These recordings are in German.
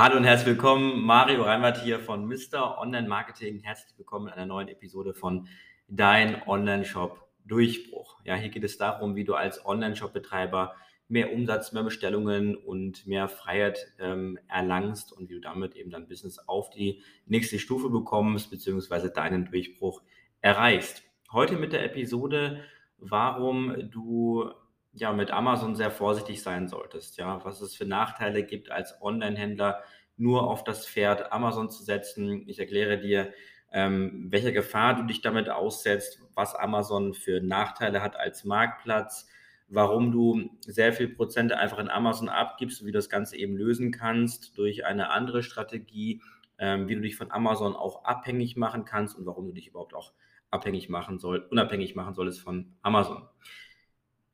Hallo und herzlich willkommen. Mario Reinwart hier von Mr. Online Marketing. Herzlich willkommen in einer neuen Episode von Dein Online-Shop Durchbruch. Ja, hier geht es darum, wie du als Online-Shop-Betreiber mehr Umsatz, mehr Bestellungen und mehr Freiheit ähm, erlangst und wie du damit eben dein Business auf die nächste Stufe bekommst, beziehungsweise deinen Durchbruch erreichst. Heute mit der Episode, warum du ja mit Amazon sehr vorsichtig sein solltest, ja, was es für Nachteile gibt als Online-Händler nur auf das Pferd Amazon zu setzen. Ich erkläre dir, ähm, welche Gefahr du dich damit aussetzt, was Amazon für Nachteile hat als Marktplatz, warum du sehr viel Prozente einfach in Amazon abgibst wie du das Ganze eben lösen kannst durch eine andere Strategie, ähm, wie du dich von Amazon auch abhängig machen kannst und warum du dich überhaupt auch abhängig machen soll, unabhängig machen solltest von Amazon.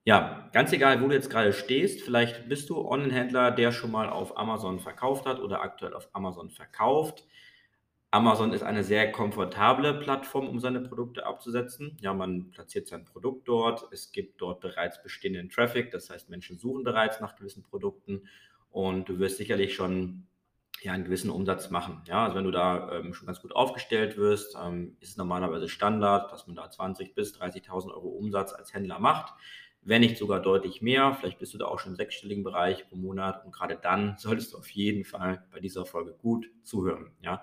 Ja, ganz egal, wo du jetzt gerade stehst, vielleicht bist du Online-Händler, der schon mal auf Amazon verkauft hat oder aktuell auf Amazon verkauft. Amazon ist eine sehr komfortable Plattform, um seine Produkte abzusetzen. Ja, man platziert sein Produkt dort. Es gibt dort bereits bestehenden Traffic, das heißt, Menschen suchen bereits nach gewissen Produkten und du wirst sicherlich schon ja, einen gewissen Umsatz machen. Ja, also wenn du da ähm, schon ganz gut aufgestellt wirst, ähm, ist es normalerweise Standard, dass man da 20.000 bis 30.000 Euro Umsatz als Händler macht wenn nicht sogar deutlich mehr. Vielleicht bist du da auch schon im sechsstelligen Bereich pro Monat und gerade dann solltest du auf jeden Fall bei dieser Folge gut zuhören. Ja?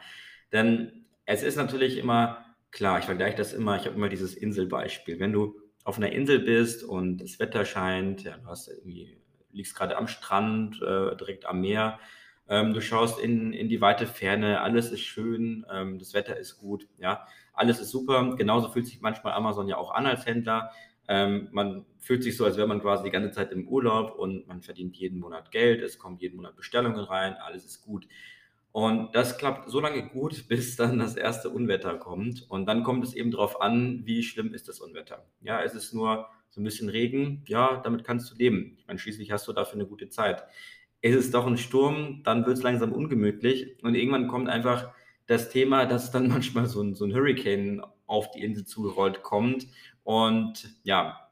Denn es ist natürlich immer klar, ich vergleiche das immer, ich habe immer dieses Inselbeispiel. Wenn du auf einer Insel bist und das Wetter scheint, ja, du hast irgendwie, liegst gerade am Strand, äh, direkt am Meer, ähm, du schaust in, in die weite Ferne, alles ist schön, ähm, das Wetter ist gut, ja, alles ist super. Genauso fühlt sich manchmal Amazon ja auch an als Händler. Ähm, man fühlt sich so, als wäre man quasi die ganze Zeit im Urlaub und man verdient jeden Monat Geld, es kommen jeden Monat Bestellungen rein, alles ist gut. Und das klappt so lange gut, bis dann das erste Unwetter kommt. Und dann kommt es eben darauf an, wie schlimm ist das Unwetter. Ja, es ist nur so ein bisschen Regen, ja, damit kannst du leben. Ich meine, schließlich hast du dafür eine gute Zeit. Ist es doch ein Sturm, dann wird es langsam ungemütlich und irgendwann kommt einfach das Thema, dass dann manchmal so ein, so ein Hurricane auf die Insel zugerollt kommt und ja,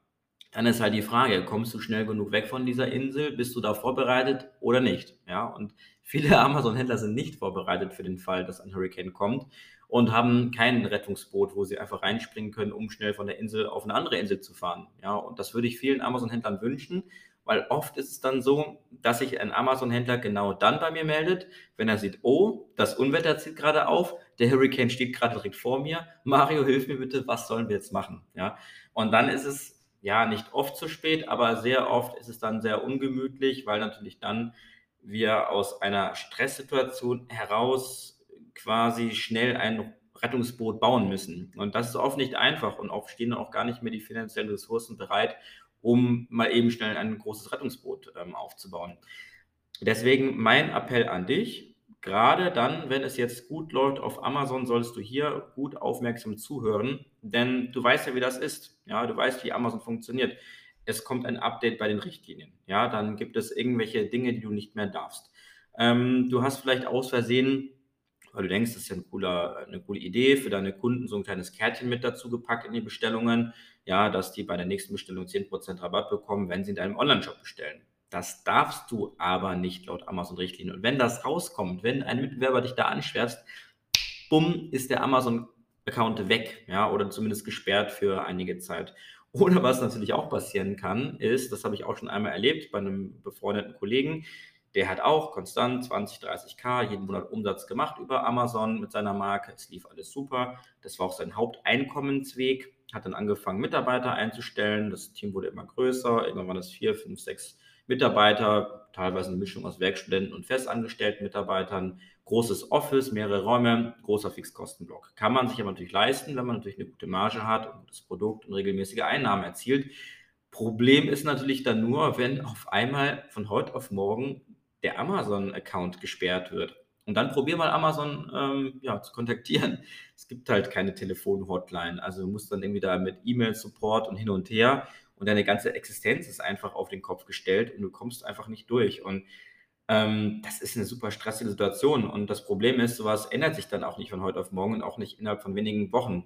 dann ist halt die Frage, kommst du schnell genug weg von dieser Insel? Bist du da vorbereitet oder nicht? Ja, und viele Amazon-Händler sind nicht vorbereitet für den Fall, dass ein Hurricane kommt und haben kein Rettungsboot, wo sie einfach reinspringen können, um schnell von der Insel auf eine andere Insel zu fahren. Ja, und das würde ich vielen Amazon-Händlern wünschen, weil oft ist es dann so, dass sich ein Amazon-Händler genau dann bei mir meldet, wenn er sieht, oh, das Unwetter zieht gerade auf, der Hurricane steht gerade direkt vor mir, Mario, hilf mir bitte, was sollen wir jetzt machen? Ja, und dann ist es ja nicht oft zu spät, aber sehr oft ist es dann sehr ungemütlich, weil natürlich dann wir aus einer Stresssituation heraus quasi schnell ein Rettungsboot bauen müssen. Und das ist oft nicht einfach und oft stehen auch gar nicht mehr die finanziellen Ressourcen bereit, um mal eben schnell ein großes Rettungsboot ähm, aufzubauen. Deswegen mein Appell an dich, gerade dann, wenn es jetzt gut läuft auf Amazon, solltest du hier gut aufmerksam zuhören, denn du weißt ja, wie das ist. Ja, du weißt, wie Amazon funktioniert. Es kommt ein Update bei den Richtlinien. Ja, dann gibt es irgendwelche Dinge, die du nicht mehr darfst. Ähm, du hast vielleicht aus Versehen weil du denkst, das ist ja ein cooler, eine coole Idee für deine Kunden, so ein kleines Kärtchen mit dazu gepackt in die Bestellungen, ja, dass die bei der nächsten Bestellung 10% Rabatt bekommen, wenn sie in deinem Online-Shop bestellen. Das darfst du aber nicht laut Amazon-Richtlinien. Und wenn das rauskommt, wenn ein Mitbewerber dich da anschwärzt, bumm, ist der Amazon-Account weg, ja, oder zumindest gesperrt für einige Zeit. Oder was natürlich auch passieren kann, ist, das habe ich auch schon einmal erlebt bei einem befreundeten Kollegen, der hat auch konstant 20, 30k jeden Monat Umsatz gemacht über Amazon mit seiner Marke. Es lief alles super. Das war auch sein Haupteinkommensweg. Hat dann angefangen, Mitarbeiter einzustellen. Das Team wurde immer größer. Irgendwann waren es vier, fünf, sechs Mitarbeiter, teilweise eine Mischung aus Werkstudenten und festangestellten Mitarbeitern. Großes Office, mehrere Räume, großer Fixkostenblock. Kann man sich aber natürlich leisten, wenn man natürlich eine gute Marge hat, ein gutes Produkt und regelmäßige Einnahmen erzielt. Problem ist natürlich dann nur, wenn auf einmal von heute auf morgen der Amazon-Account gesperrt wird. Und dann probier mal Amazon ähm, ja, zu kontaktieren. Es gibt halt keine Telefon-Hotline. Also du musst dann irgendwie da mit E-Mail-Support und hin und her und deine ganze Existenz ist einfach auf den Kopf gestellt und du kommst einfach nicht durch. Und ähm, das ist eine super stressige Situation. Und das Problem ist, sowas ändert sich dann auch nicht von heute auf morgen und auch nicht innerhalb von wenigen Wochen.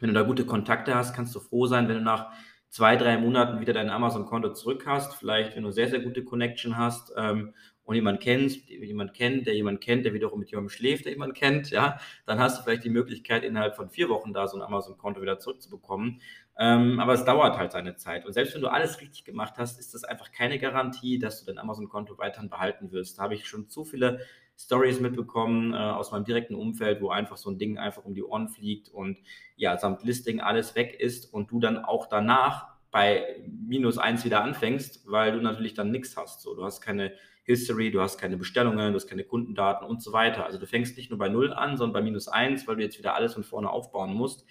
Wenn du da gute Kontakte hast, kannst du froh sein, wenn du nach zwei, drei Monaten wieder dein Amazon-Konto zurück hast. Vielleicht, wenn du sehr, sehr gute Connection hast ähm, und jemand kennt, jemand kennt, der jemand kennt, der wiederum mit jemandem schläft, der jemand kennt, ja, dann hast du vielleicht die Möglichkeit, innerhalb von vier Wochen da so ein Amazon-Konto wieder zurückzubekommen. Ähm, aber es dauert halt seine Zeit. Und selbst wenn du alles richtig gemacht hast, ist das einfach keine Garantie, dass du dein Amazon-Konto weiterhin behalten wirst. Da habe ich schon zu viele Stories mitbekommen äh, aus meinem direkten Umfeld, wo einfach so ein Ding einfach um die Ohren fliegt und ja, samt Listing alles weg ist und du dann auch danach bei minus eins wieder anfängst, weil du natürlich dann nichts hast. So, du hast keine History, du hast keine Bestellungen, du hast keine Kundendaten und so weiter. Also du fängst nicht nur bei null an, sondern bei minus eins, weil du jetzt wieder alles von vorne aufbauen musst.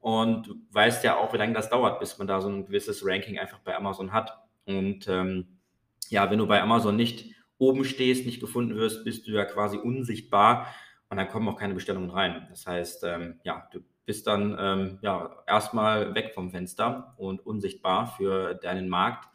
Und weißt ja auch, wie lange das dauert, bis man da so ein gewisses Ranking einfach bei Amazon hat. Und ähm, ja, wenn du bei Amazon nicht oben stehst, nicht gefunden wirst, bist du ja quasi unsichtbar und dann kommen auch keine Bestellungen rein. Das heißt, ähm, ja, du bist dann ähm, ja, erstmal weg vom Fenster und unsichtbar für deinen Markt.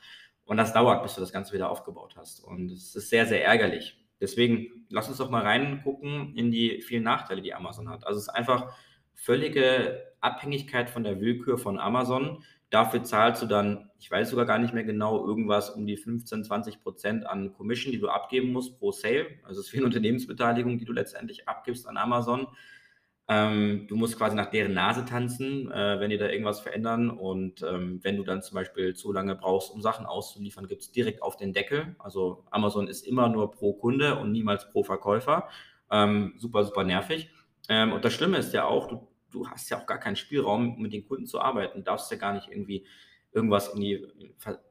Und das dauert, bis du das Ganze wieder aufgebaut hast. Und es ist sehr, sehr ärgerlich. Deswegen lass uns doch mal reingucken in die vielen Nachteile, die Amazon hat. Also es ist einfach völlige Abhängigkeit von der Willkür von Amazon. Dafür zahlst du dann, ich weiß sogar gar nicht mehr genau, irgendwas um die 15, 20 Prozent an Commission, die du abgeben musst pro Sale. Also es ist wie eine Unternehmensbeteiligung, die du letztendlich abgibst an Amazon. Ähm, du musst quasi nach deren Nase tanzen, äh, wenn die da irgendwas verändern. Und ähm, wenn du dann zum Beispiel zu lange brauchst, um Sachen auszuliefern, gibt es direkt auf den Deckel. Also Amazon ist immer nur pro Kunde und niemals pro Verkäufer. Ähm, super, super nervig. Ähm, und das Schlimme ist ja auch, du, du hast ja auch gar keinen Spielraum, mit den Kunden zu arbeiten. Du darfst ja gar nicht irgendwie irgendwas in die,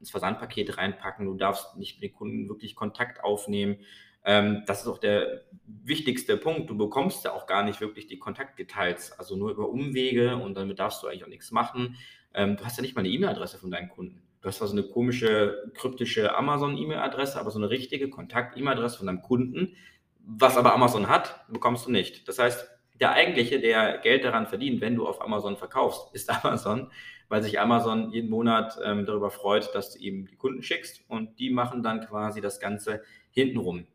ins Versandpaket reinpacken. Du darfst nicht mit den Kunden wirklich Kontakt aufnehmen. Ähm, das ist auch der wichtigste Punkt. Du bekommst ja auch gar nicht wirklich die Kontaktdetails, also nur über Umwege und damit darfst du eigentlich auch nichts machen. Ähm, du hast ja nicht mal eine E-Mail-Adresse von deinen Kunden. Du hast zwar so eine komische, kryptische Amazon-E-Mail-Adresse, aber so eine richtige Kontakt-E-Mail-Adresse von deinem Kunden, was aber Amazon hat, bekommst du nicht. Das heißt, der eigentliche, der Geld daran verdient, wenn du auf Amazon verkaufst, ist Amazon, weil sich Amazon jeden Monat ähm, darüber freut, dass du ihm die Kunden schickst und die machen dann quasi das Ganze hintenrum.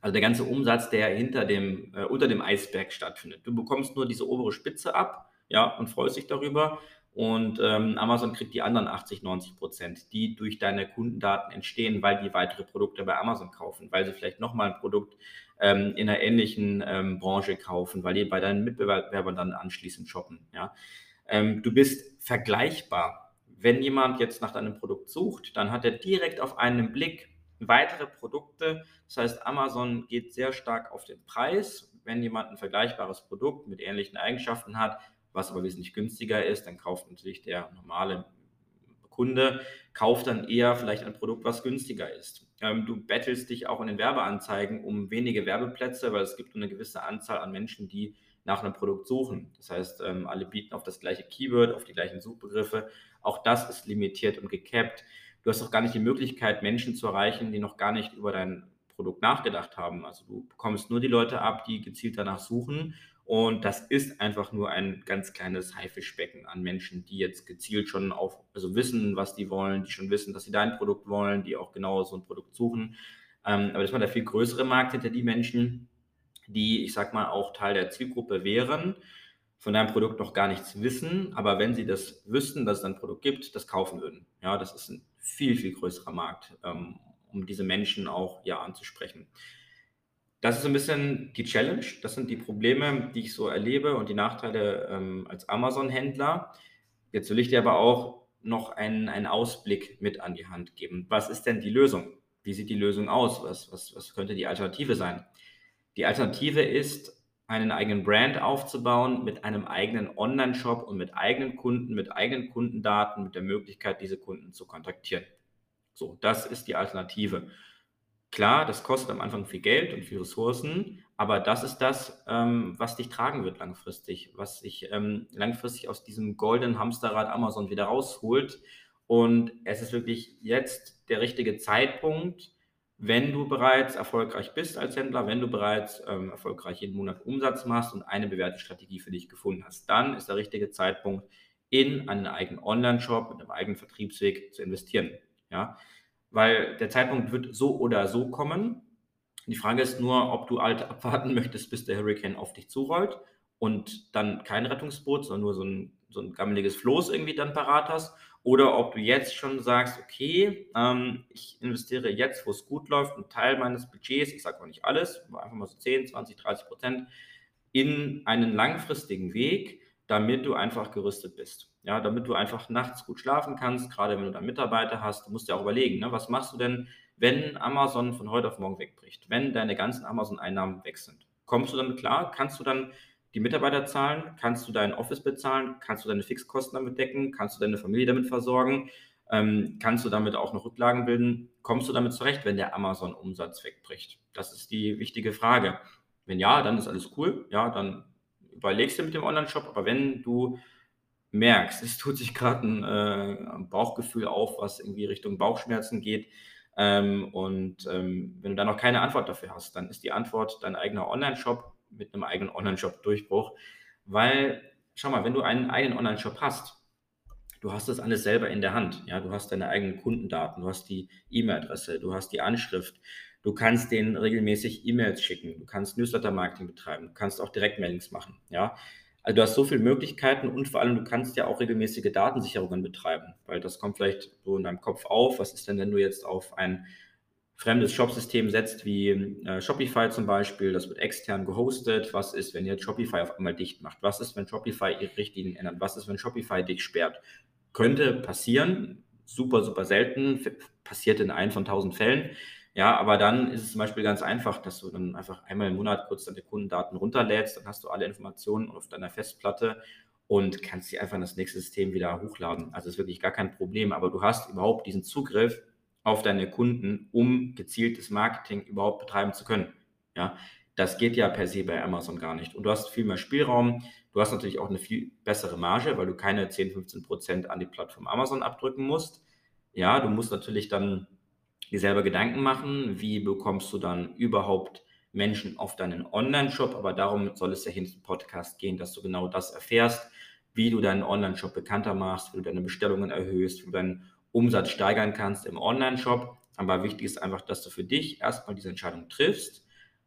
Also der ganze Umsatz, der hinter dem, äh, unter dem Eisberg stattfindet. Du bekommst nur diese obere Spitze ab, ja, und freust dich darüber. Und ähm, Amazon kriegt die anderen 80, 90 Prozent, die durch deine Kundendaten entstehen, weil die weitere Produkte bei Amazon kaufen, weil sie vielleicht nochmal ein Produkt ähm, in einer ähnlichen ähm, Branche kaufen, weil die bei deinen Mitbewerbern dann anschließend shoppen. Ja? Ähm, du bist vergleichbar. Wenn jemand jetzt nach deinem Produkt sucht, dann hat er direkt auf einen Blick weitere Produkte. Das heißt, Amazon geht sehr stark auf den Preis. Wenn jemand ein vergleichbares Produkt mit ähnlichen Eigenschaften hat, was aber wesentlich günstiger ist, dann kauft natürlich der normale Kunde, kauft dann eher vielleicht ein Produkt, was günstiger ist. Ähm, du bettelst dich auch in den Werbeanzeigen um wenige Werbeplätze, weil es gibt eine gewisse Anzahl an Menschen, die nach einem Produkt suchen. Das heißt, ähm, alle bieten auf das gleiche Keyword, auf die gleichen Suchbegriffe. Auch das ist limitiert und gecapped. Du hast auch gar nicht die Möglichkeit, Menschen zu erreichen, die noch gar nicht über dein Produkt nachgedacht haben. Also du bekommst nur die Leute ab, die gezielt danach suchen. Und das ist einfach nur ein ganz kleines Haifischbecken an Menschen, die jetzt gezielt schon auf, also wissen, was die wollen, die schon wissen, dass sie dein Produkt wollen, die auch genau so ein Produkt suchen. Ähm, aber das war der viel größere Markt hinter die Menschen, die, ich sag mal, auch Teil der Zielgruppe wären, von deinem Produkt noch gar nichts wissen, aber wenn sie das wüssten, dass es ein Produkt gibt, das kaufen würden. Ja, das ist ein viel, viel größerer Markt, ähm, um diese Menschen auch ja anzusprechen. Das ist ein bisschen die Challenge, das sind die Probleme, die ich so erlebe und die Nachteile ähm, als Amazon-Händler. Jetzt will ich dir aber auch noch einen, einen Ausblick mit an die Hand geben. Was ist denn die Lösung? Wie sieht die Lösung aus? Was, was, was könnte die Alternative sein? Die Alternative ist, einen eigenen Brand aufzubauen mit einem eigenen Online-Shop und mit eigenen Kunden, mit eigenen Kundendaten, mit der Möglichkeit, diese Kunden zu kontaktieren. So, das ist die Alternative. Klar, das kostet am Anfang viel Geld und viel Ressourcen, aber das ist das, ähm, was dich tragen wird langfristig, was dich ähm, langfristig aus diesem goldenen Hamsterrad Amazon wieder rausholt. Und es ist wirklich jetzt der richtige Zeitpunkt, wenn du bereits erfolgreich bist als Händler, wenn du bereits ähm, erfolgreich jeden Monat Umsatz machst und eine bewährte Strategie für dich gefunden hast, dann ist der richtige Zeitpunkt, in einen eigenen Online-Shop mit einem eigenen Vertriebsweg zu investieren. Ja? Weil der Zeitpunkt wird so oder so kommen. Die Frage ist nur, ob du alt abwarten möchtest, bis der Hurricane auf dich zurollt und dann kein Rettungsboot, sondern nur so ein so ein gammeliges Floß irgendwie dann parat hast oder ob du jetzt schon sagst, okay, ähm, ich investiere jetzt, wo es gut läuft, einen Teil meines Budgets, ich sage auch nicht alles, einfach mal so 10, 20, 30 Prozent, in einen langfristigen Weg, damit du einfach gerüstet bist. Ja, damit du einfach nachts gut schlafen kannst, gerade wenn du da Mitarbeiter hast. Du musst dir auch überlegen, ne, was machst du denn, wenn Amazon von heute auf morgen wegbricht, wenn deine ganzen Amazon-Einnahmen weg sind. Kommst du damit klar? Kannst du dann die Mitarbeiter zahlen? Kannst du dein Office bezahlen? Kannst du deine Fixkosten damit decken? Kannst du deine Familie damit versorgen? Ähm, kannst du damit auch noch Rücklagen bilden? Kommst du damit zurecht, wenn der Amazon-Umsatz wegbricht? Das ist die wichtige Frage. Wenn ja, dann ist alles cool. Ja, dann überlegst du mit dem Online-Shop. Aber wenn du merkst, es tut sich gerade ein, äh, Bauchgefühl auf, was irgendwie Richtung Bauchschmerzen geht, ähm, und ähm, wenn du da noch keine Antwort dafür hast, dann ist die Antwort dein eigener Online-Shop mit einem eigenen Online-Shop-Durchbruch. Weil, schau mal, wenn du einen eigenen Online-Shop hast, du hast das alles selber in der Hand. Ja, du hast deine eigenen Kundendaten, du hast die E-Mail-Adresse, du hast die Anschrift, du kannst denen regelmäßig E-Mails schicken, du kannst Newsletter-Marketing betreiben, du kannst auch Direktmailings machen. Ja, also du hast so viele Möglichkeiten und vor allem du kannst ja auch regelmäßige Datensicherungen betreiben, weil das kommt vielleicht so in deinem Kopf auf. Was ist denn, wenn du jetzt auf ein fremdes Shopsystem setzt, wie äh, Shopify zum Beispiel, das wird extern gehostet. Was ist, wenn jetzt Shopify auf einmal dicht macht? Was ist, wenn Shopify ihre Richtlinien ändert? Was ist, wenn Shopify dich sperrt? Könnte passieren, super, super selten, passiert in einem von tausend Fällen. Ja, aber dann ist es zum Beispiel ganz einfach, dass du dann einfach einmal im Monat kurz deine Kundendaten runterlädst, dann hast du alle Informationen auf deiner Festplatte und kannst sie einfach in das nächste System wieder hochladen. Also ist wirklich gar kein Problem, aber du hast überhaupt diesen Zugriff auf deine Kunden, um gezieltes Marketing überhaupt betreiben zu können. Ja, das geht ja per se bei Amazon gar nicht. Und du hast viel mehr Spielraum. Du hast natürlich auch eine viel bessere Marge, weil du keine 10, 15 Prozent an die Plattform Amazon abdrücken musst. Ja, du musst natürlich dann dir selber Gedanken machen, wie bekommst du dann überhaupt Menschen auf deinen Online-Shop. Aber darum soll es ja hier diesem Podcast gehen, dass du genau das erfährst, wie du deinen Online-Shop bekannter machst, wie du deine Bestellungen erhöhst, wie du deinen Umsatz steigern kannst im Online-Shop. Aber wichtig ist einfach, dass du für dich erstmal diese Entscheidung triffst.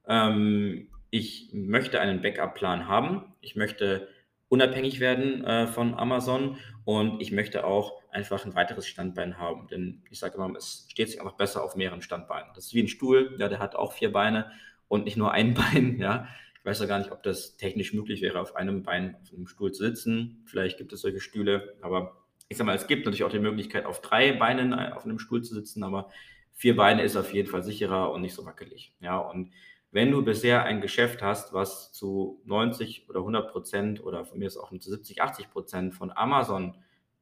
Ähm, ich möchte einen Backup-Plan haben. Ich möchte unabhängig werden äh, von Amazon und ich möchte auch einfach ein weiteres Standbein haben. Denn ich sage immer, es steht sich einfach besser auf mehreren Standbeinen. Das ist wie ein Stuhl, ja, der hat auch vier Beine und nicht nur ein Bein, ja. Ich weiß ja gar nicht, ob das technisch möglich wäre, auf einem Bein auf einem Stuhl zu sitzen. Vielleicht gibt es solche Stühle, aber ich sag mal, es gibt natürlich auch die Möglichkeit, auf drei Beinen äh, auf einem Stuhl zu sitzen, aber vier Beine ist auf jeden Fall sicherer und nicht so wackelig. Ja, und wenn du bisher ein Geschäft hast, was zu 90 oder 100 Prozent oder von mir ist auch zu 70, 80 Prozent von Amazon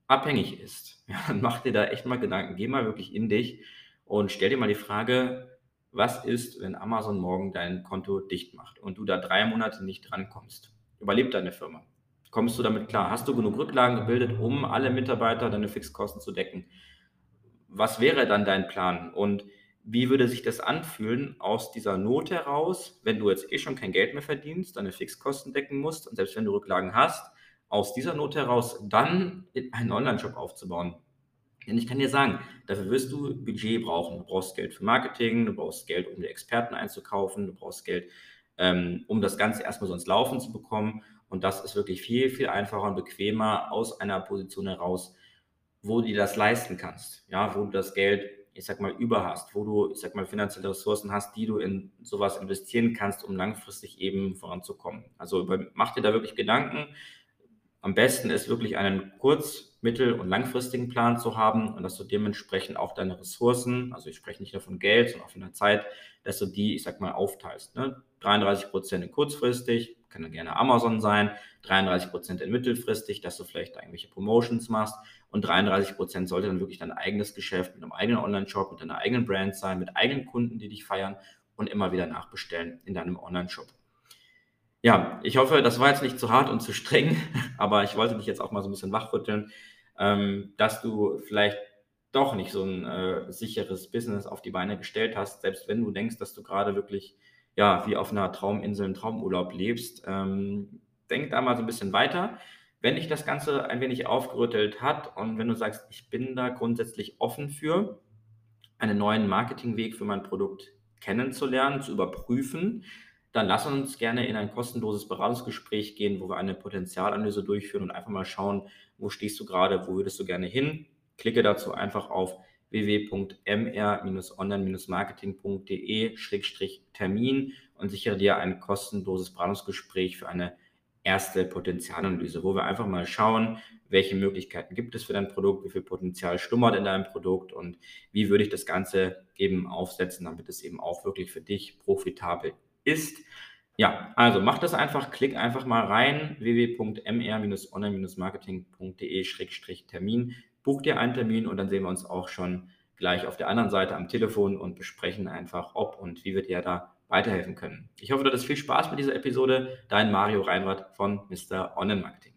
abhängig ist, ja, mach dir da echt mal Gedanken. Geh mal wirklich in dich und stell dir mal die Frage, was ist, wenn Amazon morgen dein Konto dicht macht und du da drei Monate nicht drankommst? Überlebt deine Firma? Kommst du damit klar? Hast du genug Rücklagen gebildet, um alle Mitarbeiter deine Fixkosten zu decken? Was wäre dann dein Plan? Und wie würde sich das anfühlen aus dieser Not heraus, wenn du jetzt eh schon kein Geld mehr verdienst, deine Fixkosten decken musst und selbst wenn du Rücklagen hast, aus dieser Not heraus dann einen Online-Shop aufzubauen? Denn ich kann dir sagen, dafür wirst du Budget brauchen. Du brauchst Geld für Marketing, du brauchst Geld, um die Experten einzukaufen, du brauchst Geld, ähm, um das Ganze erstmal so ins Laufen zu bekommen. Und das ist wirklich viel, viel einfacher und bequemer aus einer Position heraus, wo du dir das leisten kannst. Ja, wo du das Geld, ich sag mal, über hast, wo du, ich sag mal, finanzielle Ressourcen hast, die du in sowas investieren kannst, um langfristig eben voranzukommen. Also mach dir da wirklich Gedanken. Am besten ist wirklich einen kurz-, mittel- und langfristigen Plan zu haben und dass du dementsprechend auch deine Ressourcen, also ich spreche nicht nur von Geld, sondern auch von der Zeit, dass du die, ich sag mal, aufteilst. Ne? 33 Prozent kurzfristig, kann dann gerne Amazon sein, 33 Prozent in mittelfristig, dass du vielleicht irgendwelche Promotions machst und 33 Prozent sollte dann wirklich dein eigenes Geschäft mit einem eigenen Online-Shop, mit deiner eigenen Brand sein, mit eigenen Kunden, die dich feiern und immer wieder nachbestellen in deinem Online-Shop. Ja, ich hoffe, das war jetzt nicht zu hart und zu streng, aber ich wollte dich jetzt auch mal so ein bisschen wachrütteln, ähm, dass du vielleicht doch nicht so ein äh, sicheres Business auf die Beine gestellt hast, selbst wenn du denkst, dass du gerade wirklich ja, wie auf einer Trauminsel einen Traumurlaub lebst. Ähm, denk da mal so ein bisschen weiter. Wenn dich das Ganze ein wenig aufgerüttelt hat und wenn du sagst, ich bin da grundsätzlich offen für, einen neuen Marketingweg für mein Produkt kennenzulernen, zu überprüfen, dann lass uns gerne in ein kostenloses Beratungsgespräch gehen, wo wir eine Potenzialanalyse durchführen und einfach mal schauen, wo stehst du gerade, wo würdest du gerne hin. Klicke dazu einfach auf www.mr-online-marketing.de-termin und sichere dir ein kostenloses Beratungsgespräch für eine erste Potenzialanalyse, wo wir einfach mal schauen, welche Möglichkeiten gibt es für dein Produkt, wie viel Potenzial schlummert in deinem Produkt und wie würde ich das Ganze eben aufsetzen, damit es eben auch wirklich für dich profitabel ist. Ja, also mach das einfach, klick einfach mal rein, www.mr-online-marketing.de-termin, buch dir einen Termin und dann sehen wir uns auch schon gleich auf der anderen Seite am Telefon und besprechen einfach, ob und wie wir dir da weiterhelfen können. Ich hoffe, du hattest viel Spaß mit dieser Episode. Dein Mario Reinwart von Mr. Online Marketing.